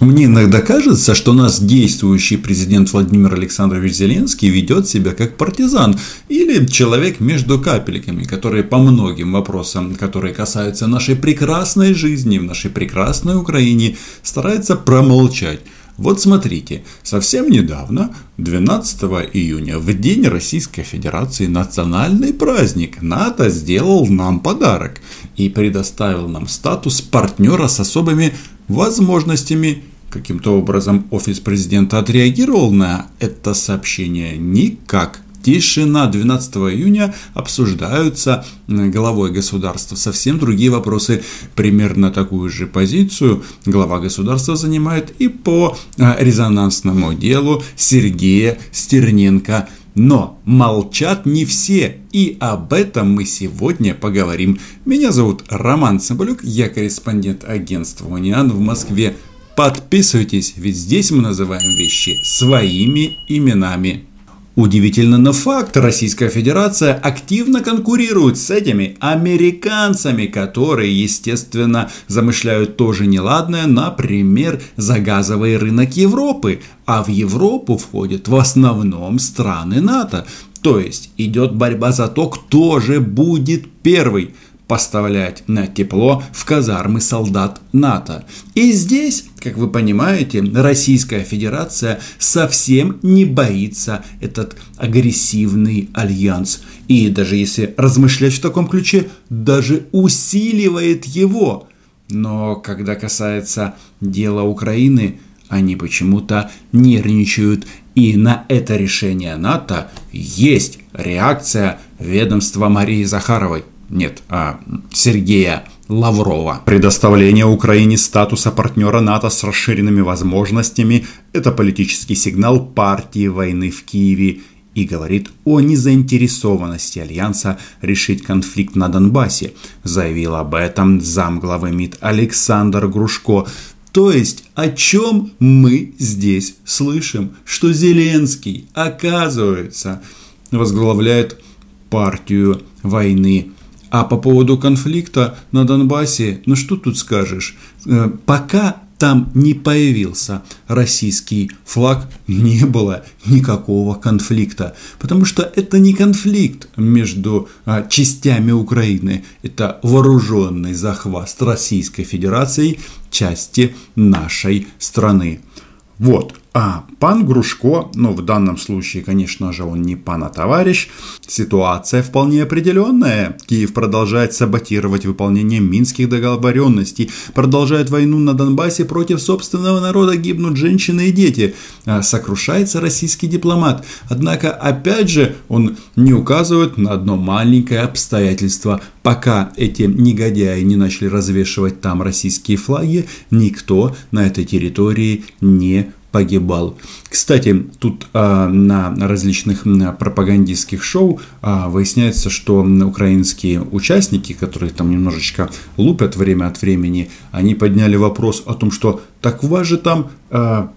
Мне иногда кажется, что нас действующий президент Владимир Александрович Зеленский ведет себя как партизан или человек между капельками, который по многим вопросам, которые касаются нашей прекрасной жизни в нашей прекрасной Украине, старается промолчать. Вот смотрите, совсем недавно, 12 июня, в День Российской Федерации, национальный праздник, НАТО сделал нам подарок и предоставил нам статус партнера с особыми возможностями. Каким-то образом офис президента отреагировал на это сообщение? Никак. Тишина 12 июня обсуждаются главой государства совсем другие вопросы. Примерно такую же позицию глава государства занимает и по а, резонансному делу Сергея Стерненко. Но молчат не все, и об этом мы сегодня поговорим. Меня зовут Роман Цымбалюк, я корреспондент агентства «Униан» в Москве. Подписывайтесь, ведь здесь мы называем вещи своими именами. Удивительно, но факт, Российская Федерация активно конкурирует с этими американцами, которые, естественно, замышляют тоже неладное, например, за газовый рынок Европы, а в Европу входят в основном страны НАТО. То есть идет борьба за то, кто же будет первый – поставлять на тепло в казармы солдат НАТО. И здесь, как вы понимаете, Российская Федерация совсем не боится этот агрессивный альянс. И даже если размышлять в таком ключе, даже усиливает его. Но когда касается дела Украины, они почему-то нервничают. И на это решение НАТО есть реакция ведомства Марии Захаровой нет, а Сергея Лаврова. Предоставление Украине статуса партнера НАТО с расширенными возможностями – это политический сигнал партии войны в Киеве и говорит о незаинтересованности Альянса решить конфликт на Донбассе, заявил об этом замглавы МИД Александр Грушко. То есть, о чем мы здесь слышим? Что Зеленский, оказывается, возглавляет партию войны а по поводу конфликта на Донбассе, ну что тут скажешь? Э, пока там не появился российский флаг, не было никакого конфликта. Потому что это не конфликт между а, частями Украины, это вооруженный захват Российской Федерацией части нашей страны. Вот. А пан Грушко, ну в данном случае, конечно же, он не пан, а товарищ, ситуация вполне определенная. Киев продолжает саботировать выполнение минских договоренностей, продолжает войну на Донбассе против собственного народа, гибнут женщины и дети. А сокрушается российский дипломат. Однако, опять же, он не указывает на одно маленькое обстоятельство. Пока эти негодяи не начали развешивать там российские флаги, никто на этой территории не погибал. Кстати, тут а, на различных пропагандистских шоу а, выясняется, что украинские участники, которые там немножечко лупят время от времени, они подняли вопрос о том, что так у вас же там а,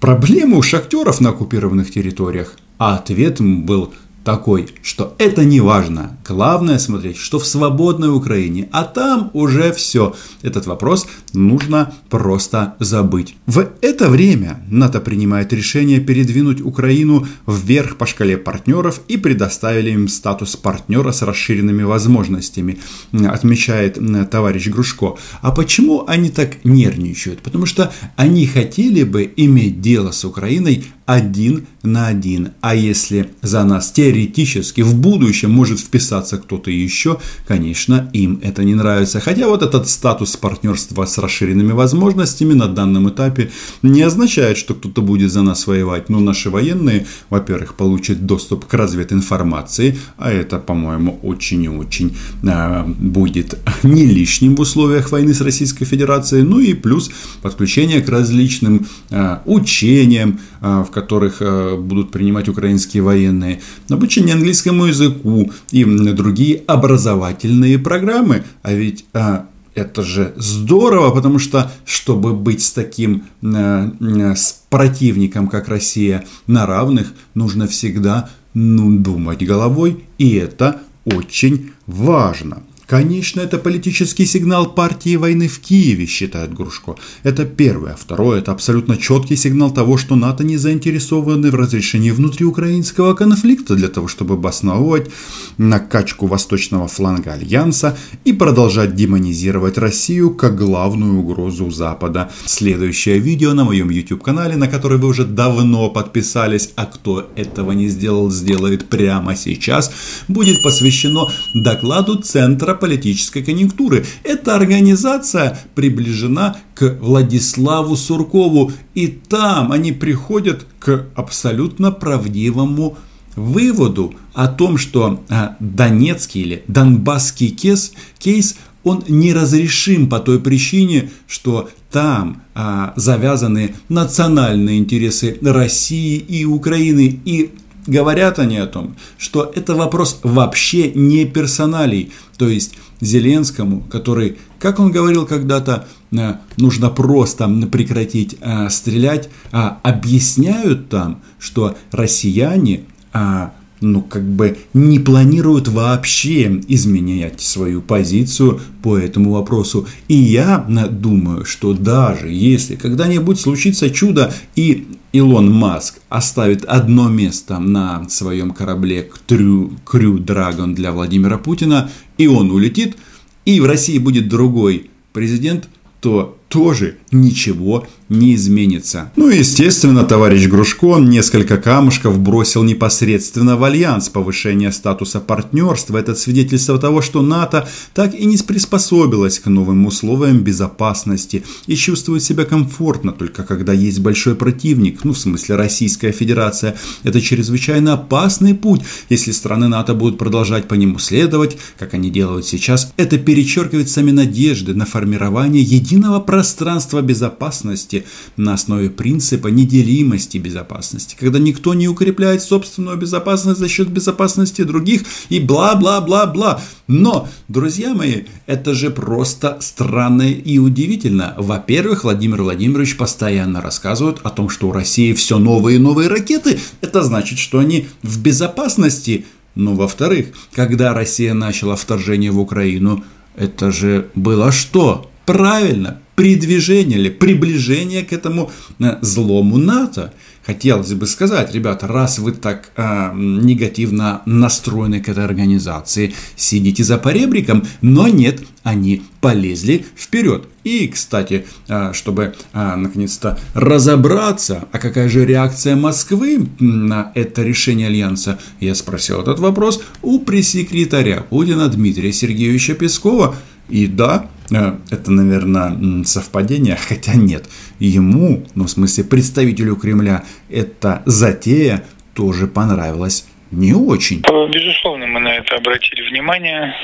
проблемы у шахтеров на оккупированных территориях. А ответ был такой, что это не важно. Главное смотреть, что в свободной Украине, а там уже все. Этот вопрос нужно просто забыть. В это время НАТО принимает решение передвинуть Украину вверх по шкале партнеров и предоставили им статус партнера с расширенными возможностями, отмечает товарищ Грушко. А почему они так нервничают? Потому что они хотели бы иметь дело с Украиной один на один. А если за нас теоретически в будущем может вписаться кто-то еще, конечно, им это не нравится. Хотя вот этот статус партнерства с расширенными возможностями на данном этапе не означает, что кто-то будет за нас воевать. Но наши военные, во-первых, получат доступ к развединформации, а это, по-моему, очень и очень э, будет не лишним в условиях войны с Российской Федерацией. Ну и плюс подключение к различным э, учениям, э, в которых э, будут принимать украинские военные, обучение английскому языку и другие образовательные программы. А ведь а, это же здорово, потому что, чтобы быть с таким э, с противником, как Россия, на равных, нужно всегда ну, думать головой, и это очень важно. Конечно, это политический сигнал партии войны в Киеве, считает Грушко. Это первое. Второе, это абсолютно четкий сигнал того, что НАТО не заинтересованы в разрешении внутриукраинского конфликта для того, чтобы обосновывать накачку восточного фланга Альянса и продолжать демонизировать Россию как главную угрозу Запада. Следующее видео на моем YouTube-канале, на который вы уже давно подписались, а кто этого не сделал, сделает прямо сейчас, будет посвящено докладу Центра политической конъюнктуры. Эта организация приближена к Владиславу Суркову, и там они приходят к абсолютно правдивому выводу о том, что а, Донецкий или Донбасский кейс, кейс он неразрешим по той причине, что там а, завязаны национальные интересы России и Украины. И говорят они о том, что это вопрос вообще не персоналей. То есть Зеленскому, который, как он говорил когда-то, э, нужно просто прекратить э, стрелять, а объясняют там, что россияне а, ну, как бы не планируют вообще изменять свою позицию по этому вопросу. И я думаю, что даже если когда-нибудь случится чудо и Илон Маск оставит одно место на своем корабле Крю, Крю Драгон для Владимира Путина, и он улетит, и в России будет другой президент, то тоже ничего не изменится. Ну и естественно, товарищ Грушко несколько камушков бросил непосредственно в альянс повышения статуса партнерства. Это свидетельство того, что НАТО так и не приспособилась к новым условиям безопасности и чувствует себя комфортно только когда есть большой противник, ну в смысле Российская Федерация. Это чрезвычайно опасный путь, если страны НАТО будут продолжать по нему следовать, как они делают сейчас. Это перечеркивает сами надежды на формирование единого пространства безопасности на основе принципа неделимости безопасности, когда никто не укрепляет собственную безопасность за счет безопасности других и бла-бла-бла-бла. Но, друзья мои, это же просто странно и удивительно. Во-первых, Владимир Владимирович постоянно рассказывает о том, что у России все новые и новые ракеты. Это значит, что они в безопасности. Но, во-вторых, когда Россия начала вторжение в Украину, это же было что? Правильно, придвижение или приближение к этому э, злому НАТО. Хотелось бы сказать, ребята, раз вы так э, негативно настроены к этой организации, сидите за поребриком, но нет, они полезли вперед. И, кстати, э, чтобы э, наконец-то разобраться, а какая же реакция Москвы на это решение Альянса, я спросил этот вопрос у пресс-секретаря Путина Дмитрия Сергеевича Пескова. И да, это, наверное, совпадение, хотя нет. Ему, ну, в смысле, представителю Кремля, эта затея тоже понравилась не очень. Э, безусловно, мы на это обратили внимание.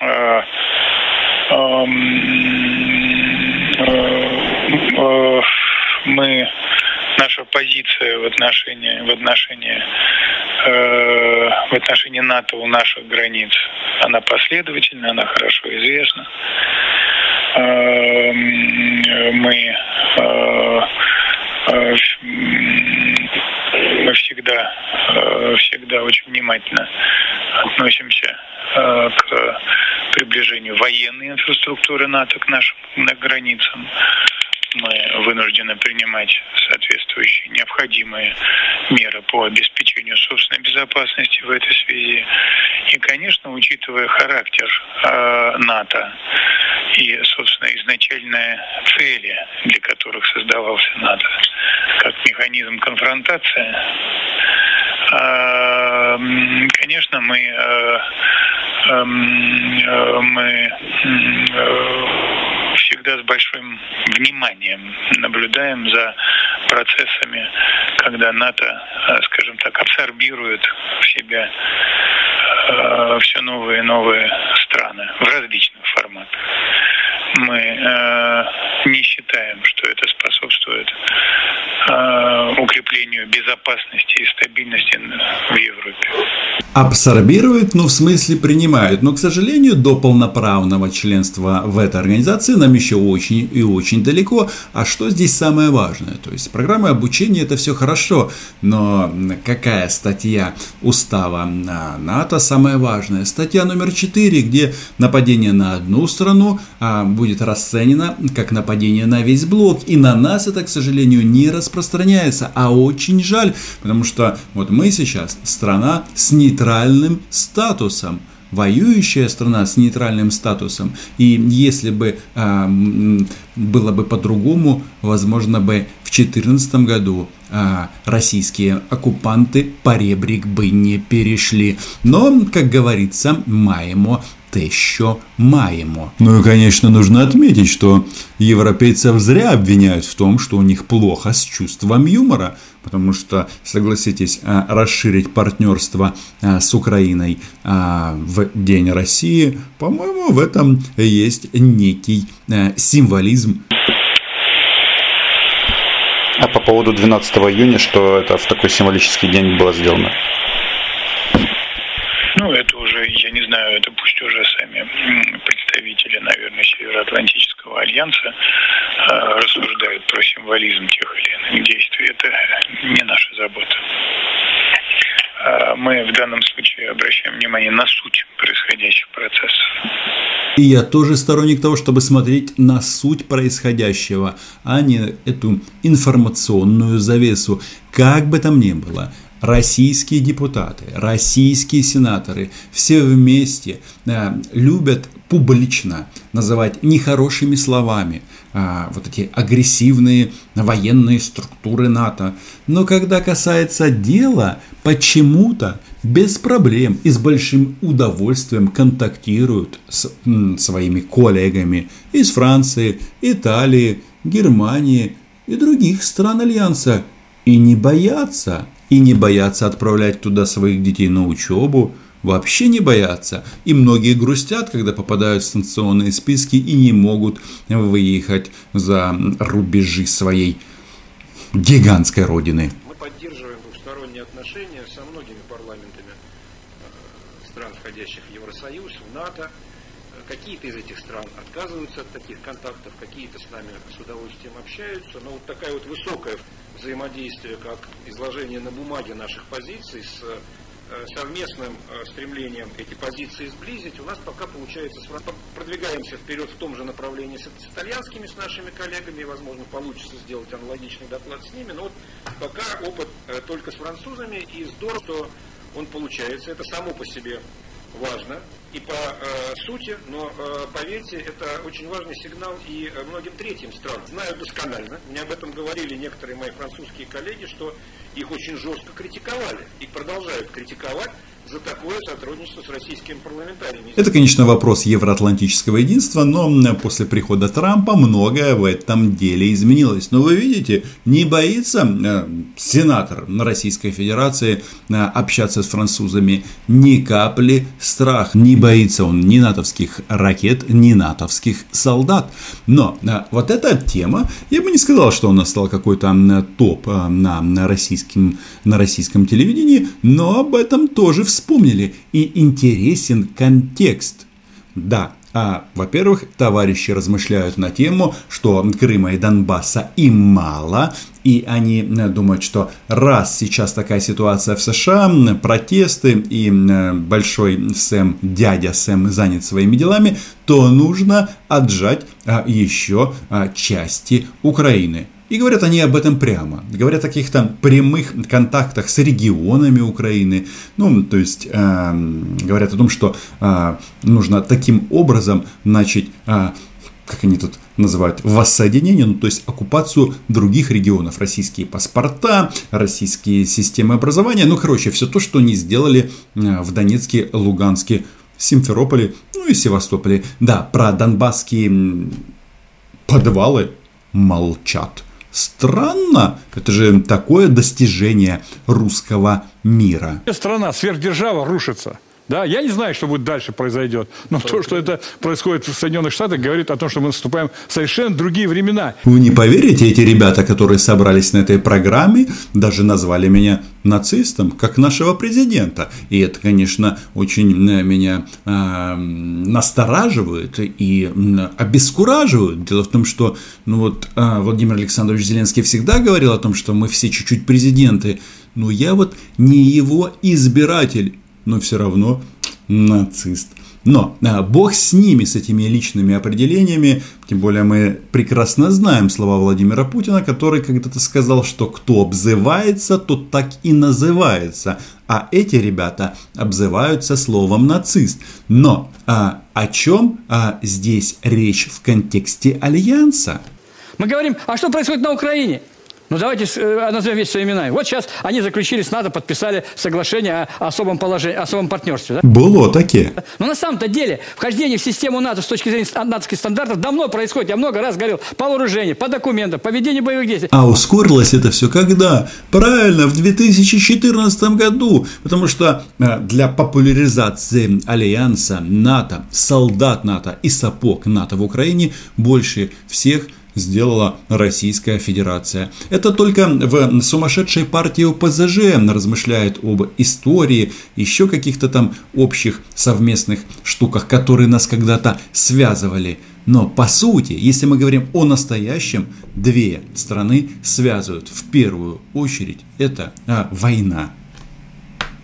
Э, эм, мы наша позиция в отношении в отношении э, в отношении НАТО у наших границ она последовательна, она хорошо известна. Э, мы э, э, мы всегда э, всегда очень внимательно относимся э, к приближению военной инфраструктуры НАТО к нашим границам мы вынуждены принимать соответствующие необходимые меры по обеспечению собственной безопасности в этой связи. И, конечно, учитывая характер э, НАТО и, собственно, изначальные цели, для которых создавался НАТО, как механизм конфронтации, э, конечно, мы, э, эм, э, мы э, всегда с большим вниманием наблюдаем за процессами, когда НАТО, э, скажем так, абсорбирует в себя э, все новые и новые страны в различных форматах. Мы э, не считаем, что это способствует укреплению безопасности и стабильности в Европе. Абсорбируют, ну, в смысле принимают. Но, к сожалению, до полноправного членства в этой организации нам еще очень и очень далеко. А что здесь самое важное? То есть, программа обучения это все хорошо, но какая статья устава НАТО самая важная? Статья номер 4, где нападение на одну страну а, будет расценено как нападение на весь блок. И на нас это, к сожалению, не распространяется. А очень жаль, потому что вот мы сейчас страна с нейтральной нейтральным статусом воюющая страна с нейтральным статусом. И если бы а, было бы по-другому, возможно бы 2014 году а, российские оккупанты поребрик бы не перешли. Но, как говорится, маемо те, що маємо. Ну и, конечно, нужно отметить, что европейцев зря обвиняют в том, что у них плохо с чувством юмора, потому что, согласитесь, а, расширить партнерство а, с Украиной а, в День России, по-моему, в этом есть некий символизм. А по поводу 12 июня, что это в такой символический день было сделано? Ну, это уже, я не знаю, это пусть уже сами представители, наверное, Североатлантического альянса э, рассуждают про символизм тех или иных действий. Это не наша забота. Э, мы в данном случае обращаем внимание на суть происходящих процессов. И я тоже сторонник того, чтобы смотреть на суть происходящего, а не эту информационную завесу. Как бы там ни было, российские депутаты, российские сенаторы все вместе э, любят публично называть нехорошими словами э, вот эти агрессивные военные структуры НАТО. Но когда касается дела, почему-то без проблем и с большим удовольствием контактируют с м, своими коллегами из Франции, Италии, Германии и других стран Альянса и не боятся и не боятся отправлять туда своих детей на учебу, вообще не боятся. И многие грустят, когда попадают в санкционные списки и не могут выехать за рубежи своей гигантской родины. Входящих в Евросоюз, в НАТО. Какие-то из этих стран отказываются от таких контактов, какие-то с нами с удовольствием общаются, но вот такая вот высокая взаимодействие, как изложение на бумаге наших позиций с э, совместным э, стремлением эти позиции сблизить, у нас пока получается, продвигаемся вперед в том же направлении с, итальянскими, с нашими коллегами, и, возможно, получится сделать аналогичный доклад с ними, но вот пока опыт э, только с французами, и здорово, что он получается, это само по себе важно и по э, сути, но э, поверьте, это очень важный сигнал и э, многим третьим странам. Знаю досконально, мне об этом говорили некоторые мои французские коллеги, что их очень жестко критиковали и продолжают критиковать за такое сотрудничество с российскими парламентариями. Это, конечно, вопрос евроатлантического единства, но после прихода Трампа многое в этом деле изменилось. Но вы видите, не боится э, сенатор Российской Федерации э, общаться с французами ни капли страх. Не боится он ни натовских ракет, ни натовских солдат. Но э, вот эта тема, я бы не сказал, что она стала какой-то топ на, на, российском, на российском телевидении, но об этом тоже в вспомнили, и интересен контекст. Да, а, во-первых, товарищи размышляют на тему, что Крыма и Донбасса им мало, и они э, думают, что раз сейчас такая ситуация в США, протесты и э, большой Сэм, дядя Сэм занят своими делами, то нужно отжать а, еще а, части Украины. И говорят они об этом прямо. Говорят о каких-то прямых контактах с регионами Украины. Ну, то есть, э, говорят о том, что э, нужно таким образом начать, э, как они тут называют, воссоединение, ну, то есть оккупацию других регионов. Российские паспорта, российские системы образования. Ну, короче, все то, что они сделали э, в Донецке, Луганске, Симферополе, ну и Севастополе. Да, про донбасские подвалы молчат. Странно, это же такое достижение русского мира. Страна, сверхдержава рушится. Да, я не знаю, что будет дальше произойдет, но то, что это происходит в Соединенных Штатах, говорит о том, что мы наступаем в совершенно другие времена. Вы не поверите, эти ребята, которые собрались на этой программе, даже назвали меня нацистом, как нашего президента. И это, конечно, очень э, меня э, настораживает и обескураживает. Дело в том, что ну вот, э, Владимир Александрович Зеленский всегда говорил о том, что мы все чуть-чуть президенты, но я вот не его избиратель но все равно нацист. Но а, Бог с ними, с этими личными определениями, тем более мы прекрасно знаем слова Владимира Путина, который когда-то сказал, что кто обзывается, тот так и называется. А эти ребята обзываются словом нацист. Но а, о чем а, здесь речь в контексте альянса? Мы говорим, а что происходит на Украине? Ну, давайте э, назовем вещи своими именами. Вот сейчас они заключили с НАТО, подписали соглашение о особом положении, особом партнерстве. Да? Было такие. Но на самом-то деле вхождение в систему НАТО с точки зрения натовских стандартов давно происходит. Я много раз говорил по вооружению, по документам, по ведению боевых действий. А ускорилось это все когда? Правильно, в 2014 году. Потому что э, для популяризации альянса НАТО, солдат НАТО и сапог НАТО в Украине больше всех – сделала Российская Федерация. Это только в сумасшедшей партии ОПЗЖ размышляет об истории, еще каких-то там общих совместных штуках, которые нас когда-то связывали. Но по сути, если мы говорим о настоящем, две страны связывают в первую очередь это а, война.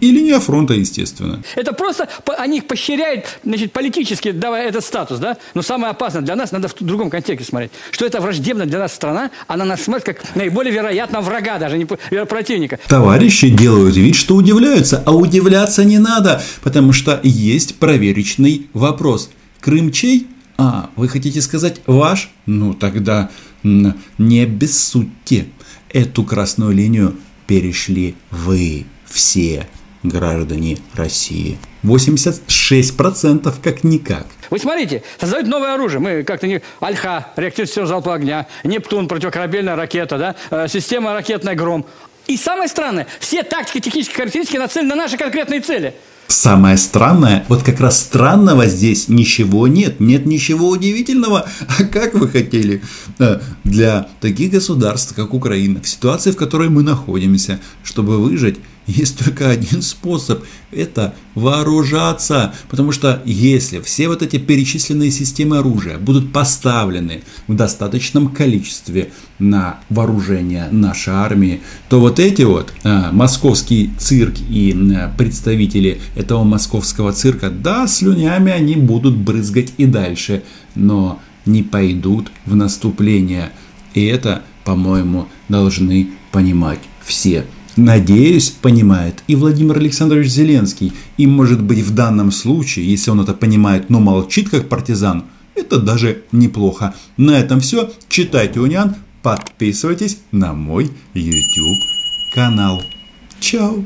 И линия фронта, естественно. Это просто они их поощряют, значит, политически давая этот статус, да? Но самое опасное для нас, надо в другом контексте смотреть, что это враждебная для нас страна, она нас смотрит как наиболее вероятно врага, даже не противника. Товарищи делают вид, что удивляются, а удивляться не надо, потому что есть проверочный вопрос. Крым чей? А, вы хотите сказать ваш? Ну тогда не обессудьте. Эту красную линию перешли вы все граждане России. 86% как-никак. Вы смотрите, создают новое оружие. Мы как-то не... Альха, реактив залпового огня, Нептун, противокорабельная ракета, да? Э, система ракетная «Гром». И самое странное, все тактики, технические характеристики нацелены на наши конкретные цели. Самое странное, вот как раз странного здесь ничего нет, нет ничего удивительного. А как вы хотели э, для таких государств, как Украина, в ситуации, в которой мы находимся, чтобы выжить, есть только один способ – это вооружаться. Потому что если все вот эти перечисленные системы оружия будут поставлены в достаточном количестве на вооружение нашей армии, то вот эти вот а, московский цирк и а, представители этого московского цирка, да, слюнями они будут брызгать и дальше, но не пойдут в наступление. И это, по-моему, должны понимать все. Надеюсь, понимает и Владимир Александрович Зеленский. И может быть в данном случае, если он это понимает, но молчит как партизан, это даже неплохо. На этом все. Читайте Униан, подписывайтесь на мой YouTube канал. Чао!